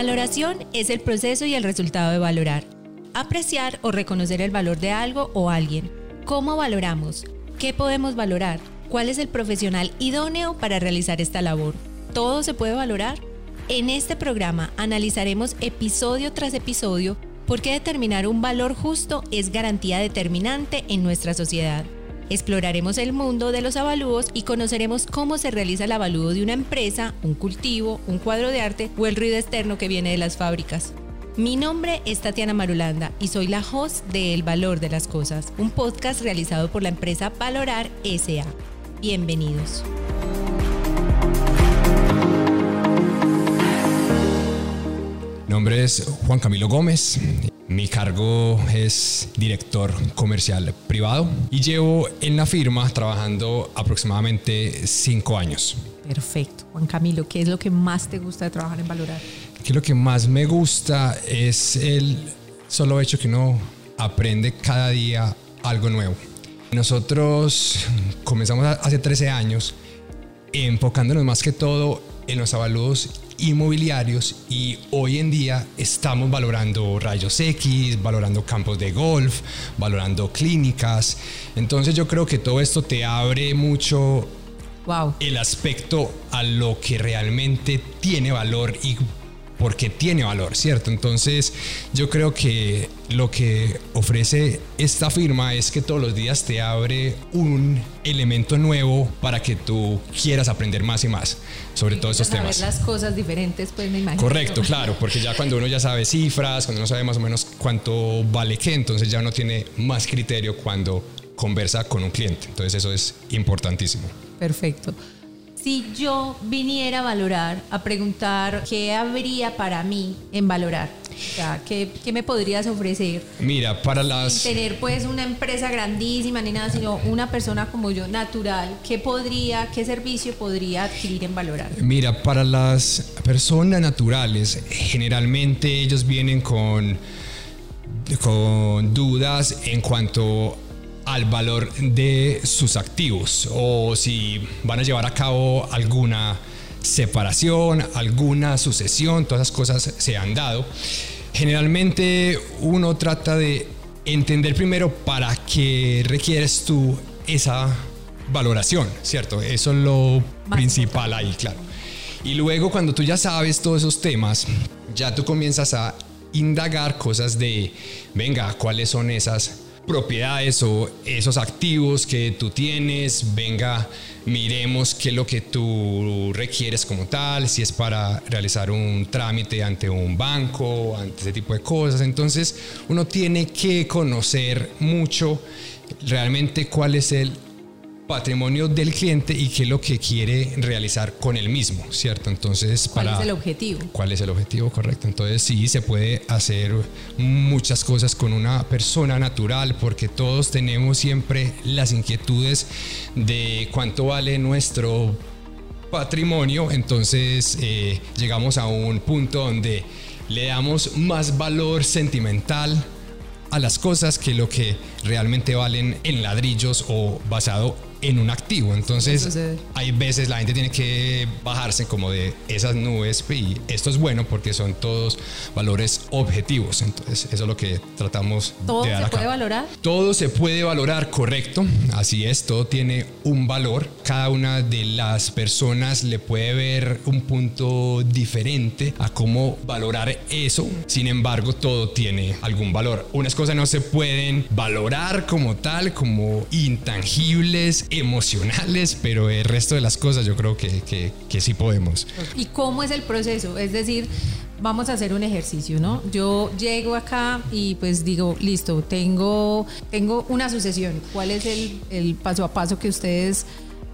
Valoración es el proceso y el resultado de valorar. Apreciar o reconocer el valor de algo o alguien. ¿Cómo valoramos? ¿Qué podemos valorar? ¿Cuál es el profesional idóneo para realizar esta labor? ¿Todo se puede valorar? En este programa analizaremos episodio tras episodio por qué determinar un valor justo es garantía determinante en nuestra sociedad. Exploraremos el mundo de los avalúos y conoceremos cómo se realiza el avalúo de una empresa, un cultivo, un cuadro de arte o el ruido externo que viene de las fábricas. Mi nombre es Tatiana Marulanda y soy la host de El Valor de las Cosas, un podcast realizado por la empresa Valorar SA. Bienvenidos. Mi nombre es Juan Camilo Gómez. Mi cargo es director comercial privado y llevo en la firma trabajando aproximadamente cinco años. Perfecto. Juan Camilo, ¿qué es lo que más te gusta de trabajar en Valorar? Que lo que más me gusta es el solo hecho que uno aprende cada día algo nuevo. Nosotros comenzamos hace 13 años enfocándonos más que todo en los avalúos inmobiliarios y hoy en día estamos valorando rayos X, valorando campos de golf, valorando clínicas. Entonces yo creo que todo esto te abre mucho wow. el aspecto a lo que realmente tiene valor y porque tiene valor, ¿cierto? Entonces yo creo que lo que ofrece esta firma es que todos los días te abre un elemento nuevo para que tú quieras aprender más y más sobre todos estos temas. las cosas diferentes, pues me imagino. Correcto, claro, porque ya cuando uno ya sabe cifras, cuando uno sabe más o menos cuánto vale qué, entonces ya uno tiene más criterio cuando conversa con un cliente. Entonces eso es importantísimo. Perfecto si yo viniera a valorar, a preguntar qué habría para mí en valorar, o sea, ¿qué, ¿qué, me podrías ofrecer? Mira, para las... Sin tener pues una empresa grandísima ni nada, sino una persona como yo, natural, ¿qué podría, qué servicio podría adquirir en valorar? Mira, para las personas naturales, generalmente ellos vienen con, con dudas en cuanto al valor de sus activos o si van a llevar a cabo alguna separación, alguna sucesión, todas esas cosas se han dado. Generalmente uno trata de entender primero para qué requieres tú esa valoración, ¿cierto? Eso es lo principal ahí, claro. Y luego cuando tú ya sabes todos esos temas, ya tú comienzas a indagar cosas de, venga, ¿cuáles son esas propiedades o esos activos que tú tienes, venga, miremos qué es lo que tú requieres como tal, si es para realizar un trámite ante un banco, ante ese tipo de cosas. Entonces uno tiene que conocer mucho realmente cuál es el patrimonio del cliente y qué es lo que quiere realizar con el mismo, ¿cierto? Entonces, ¿cuál es el objetivo? ¿Cuál es el objetivo? Correcto. Entonces, sí, se puede hacer muchas cosas con una persona natural porque todos tenemos siempre las inquietudes de cuánto vale nuestro patrimonio. Entonces, eh, llegamos a un punto donde le damos más valor sentimental a las cosas que lo que realmente valen en ladrillos o basado en un activo. Entonces, hay veces la gente tiene que bajarse como de esas nubes y esto es bueno porque son todos valores objetivos. Entonces, eso es lo que tratamos de dar se puede valorar? Todo se puede valorar, correcto. Así es, todo tiene un valor. Cada una de las personas le puede ver un punto diferente a cómo valorar eso. Sin embargo, todo tiene algún valor. Unas cosas no se pueden valorar como tal, como intangibles emocionales, pero el resto de las cosas yo creo que, que, sí podemos. ¿Y cómo es el proceso? Es decir, vamos a hacer un ejercicio, ¿no? Yo llego acá y pues digo, listo, tengo, tengo una sucesión. ¿Cuál es el, el paso a paso que ustedes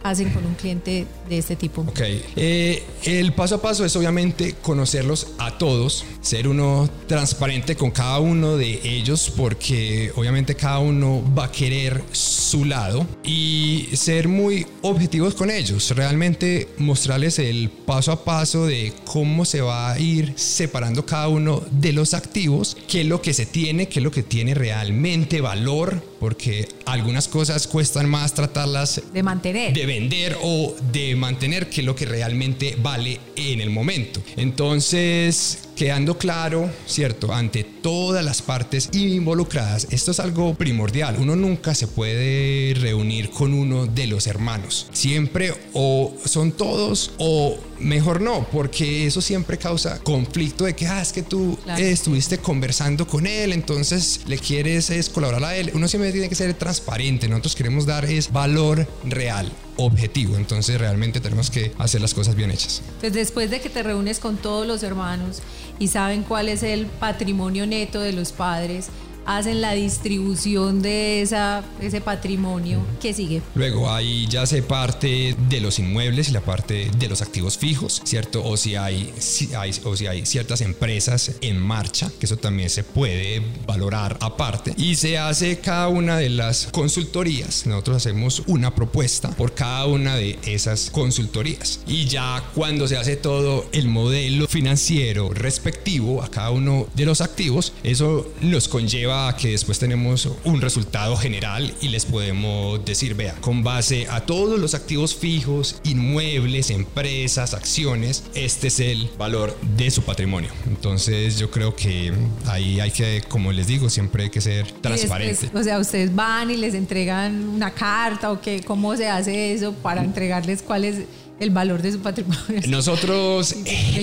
hacen con un cliente de este tipo? Ok, eh, el paso a paso es obviamente conocerlos a todos, ser uno transparente con cada uno de ellos porque obviamente cada uno va a querer su lado y ser muy objetivos con ellos, realmente mostrarles el paso a paso de cómo se va a ir separando cada uno de los activos, qué es lo que se tiene, qué es lo que tiene realmente valor, porque algunas cosas cuestan más tratarlas de mantener, de vender o de mantener que lo que realmente vale en el momento. Entonces, quedando claro, ¿cierto? Ante todas las partes involucradas, esto es algo primordial. Uno nunca se puede reunir con uno de los hermanos. Siempre o son todos o mejor no, porque eso siempre causa conflicto de que, ah, es que tú estuviste conversando con él, entonces le quieres es colaborar a él. Uno siempre tiene que ser transparente. Nosotros queremos dar es valor real objetivo. Entonces realmente tenemos que hacer las cosas bien hechas. Pues después de que te reúnes con todos los hermanos y saben cuál es el patrimonio neto de los padres, hacen la distribución de esa, ese patrimonio que sigue. Luego ahí ya se parte de los inmuebles y la parte de los activos fijos, ¿cierto? O si hay, si hay, o si hay ciertas empresas en marcha, que eso también se puede valorar aparte. Y se hace cada una de las consultorías. Nosotros hacemos una propuesta por cada una de esas consultorías. Y ya cuando se hace todo el modelo financiero respectivo a cada uno de los activos, eso nos conlleva que después tenemos un resultado general y les podemos decir, vea, con base a todos los activos fijos, inmuebles, empresas, acciones, este es el valor de su patrimonio. Entonces yo creo que ahí hay que, como les digo, siempre hay que ser transparente. o sea, ustedes van y les entregan una carta o qué, cómo se hace eso para entregarles cuál es el valor de su patrimonio. Nosotros,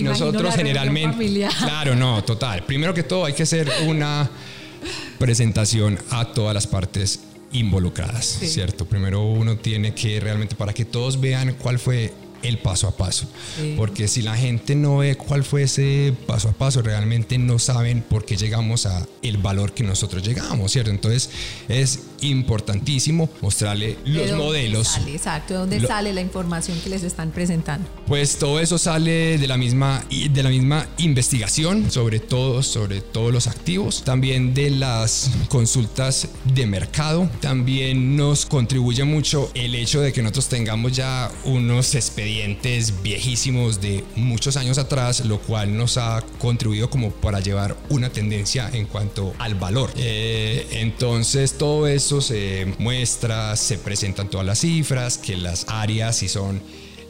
nosotros generalmente, claro, no, total. Primero que todo hay que hacer una presentación a todas las partes involucradas, ¿cierto? Primero uno tiene que realmente, para que todos vean cuál fue el paso a paso. Porque si la gente no ve cuál fue ese paso a paso, realmente no saben por qué llegamos a el valor que nosotros llegamos, ¿cierto? Entonces es importantísimo mostrarle los modelos. Sale, exacto, ¿de dónde sale la información que les están presentando? Pues todo eso sale de la misma de la misma investigación sobre todo sobre todos los activos, también de las consultas de mercado, también nos contribuye mucho el hecho de que nosotros tengamos ya unos expedientes viejísimos de muchos años atrás, lo cual nos ha contribuido como para llevar una tendencia en cuanto al valor. Eh, entonces todo eso se muestra, se presentan todas las cifras, que las áreas si son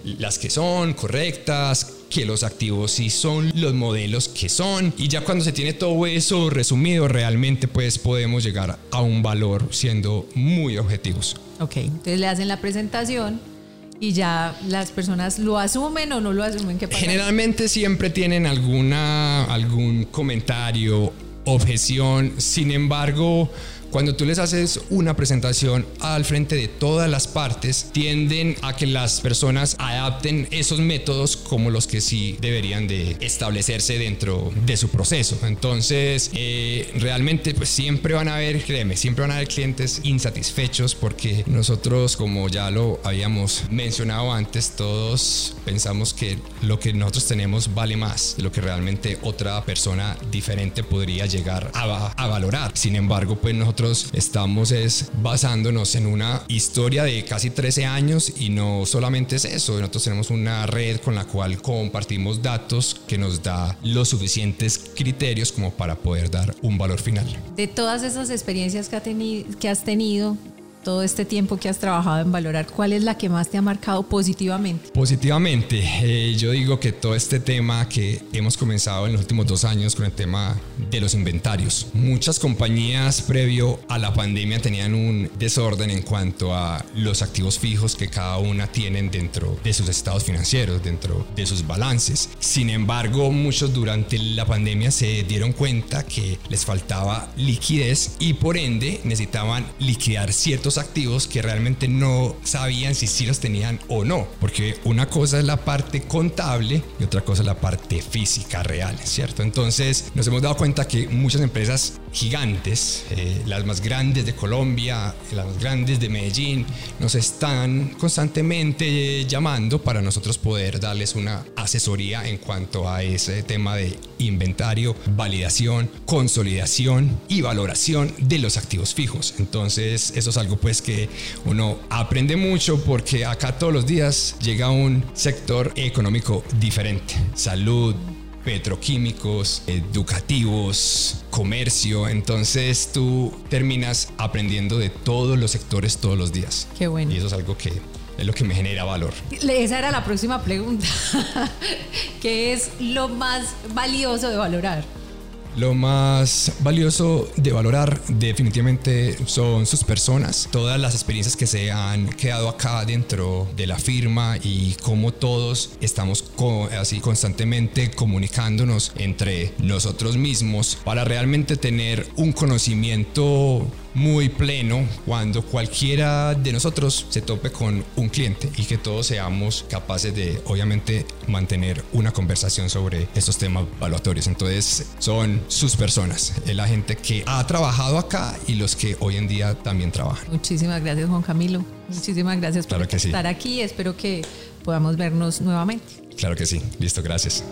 las que son correctas, que los activos sí son los modelos que son y ya cuando se tiene todo eso resumido realmente pues podemos llegar a un valor siendo muy objetivos. Ok, entonces le hacen la presentación y ya las personas lo asumen o no lo asumen. ¿Qué Generalmente siempre tienen alguna, algún comentario, objeción, sin embargo cuando tú les haces una presentación al frente de todas las partes, tienden a que las personas adapten esos métodos como los que sí deberían de establecerse dentro de su proceso. Entonces, eh, realmente pues siempre van a haber, créeme, siempre van a haber clientes insatisfechos porque nosotros, como ya lo habíamos mencionado antes, todos pensamos que lo que nosotros tenemos vale más de lo que realmente otra persona diferente podría llegar a, a valorar. Sin embargo, pues nosotros estamos es basándonos en una historia de casi 13 años y no solamente es eso, nosotros tenemos una red con la cual compartimos datos que nos da los suficientes criterios como para poder dar un valor final. De todas esas experiencias que, ha que has tenido, todo este tiempo que has trabajado en valorar, ¿cuál es la que más te ha marcado positivamente? Positivamente, eh, yo digo que todo este tema que hemos comenzado en los últimos dos años con el tema de los inventarios. Muchas compañías previo a la pandemia tenían un desorden en cuanto a los activos fijos que cada una tienen dentro de sus estados financieros, dentro de sus balances. Sin embargo, muchos durante la pandemia se dieron cuenta que les faltaba liquidez y por ende necesitaban liquidar ciertos activos que realmente no sabían si sí los tenían o no, porque una cosa es la parte contable y otra cosa es la parte física real, ¿cierto? Entonces nos hemos dado cuenta que muchas empresas gigantes, eh, las más grandes de Colombia, las más grandes de Medellín, nos están constantemente llamando para nosotros poder darles una asesoría en cuanto a ese tema de inventario, validación, consolidación y valoración de los activos fijos. Entonces eso es algo pues que uno aprende mucho porque acá todos los días llega un sector económico diferente. Salud, petroquímicos, educativos, comercio. Entonces tú terminas aprendiendo de todos los sectores todos los días. Qué bueno. Y eso es algo que es lo que me genera valor. Esa era la próxima pregunta. ¿Qué es lo más valioso de valorar? Lo más valioso de valorar definitivamente son sus personas, todas las experiencias que se han quedado acá dentro de la firma y cómo todos estamos así constantemente comunicándonos entre nosotros mismos para realmente tener un conocimiento muy pleno cuando cualquiera de nosotros se tope con un cliente y que todos seamos capaces de obviamente mantener una conversación sobre estos temas valuatorios. Entonces son sus personas, es la gente que ha trabajado acá y los que hoy en día también trabajan. Muchísimas gracias Juan Camilo, muchísimas gracias por estar aquí, espero que podamos vernos nuevamente. Claro que sí, listo, gracias.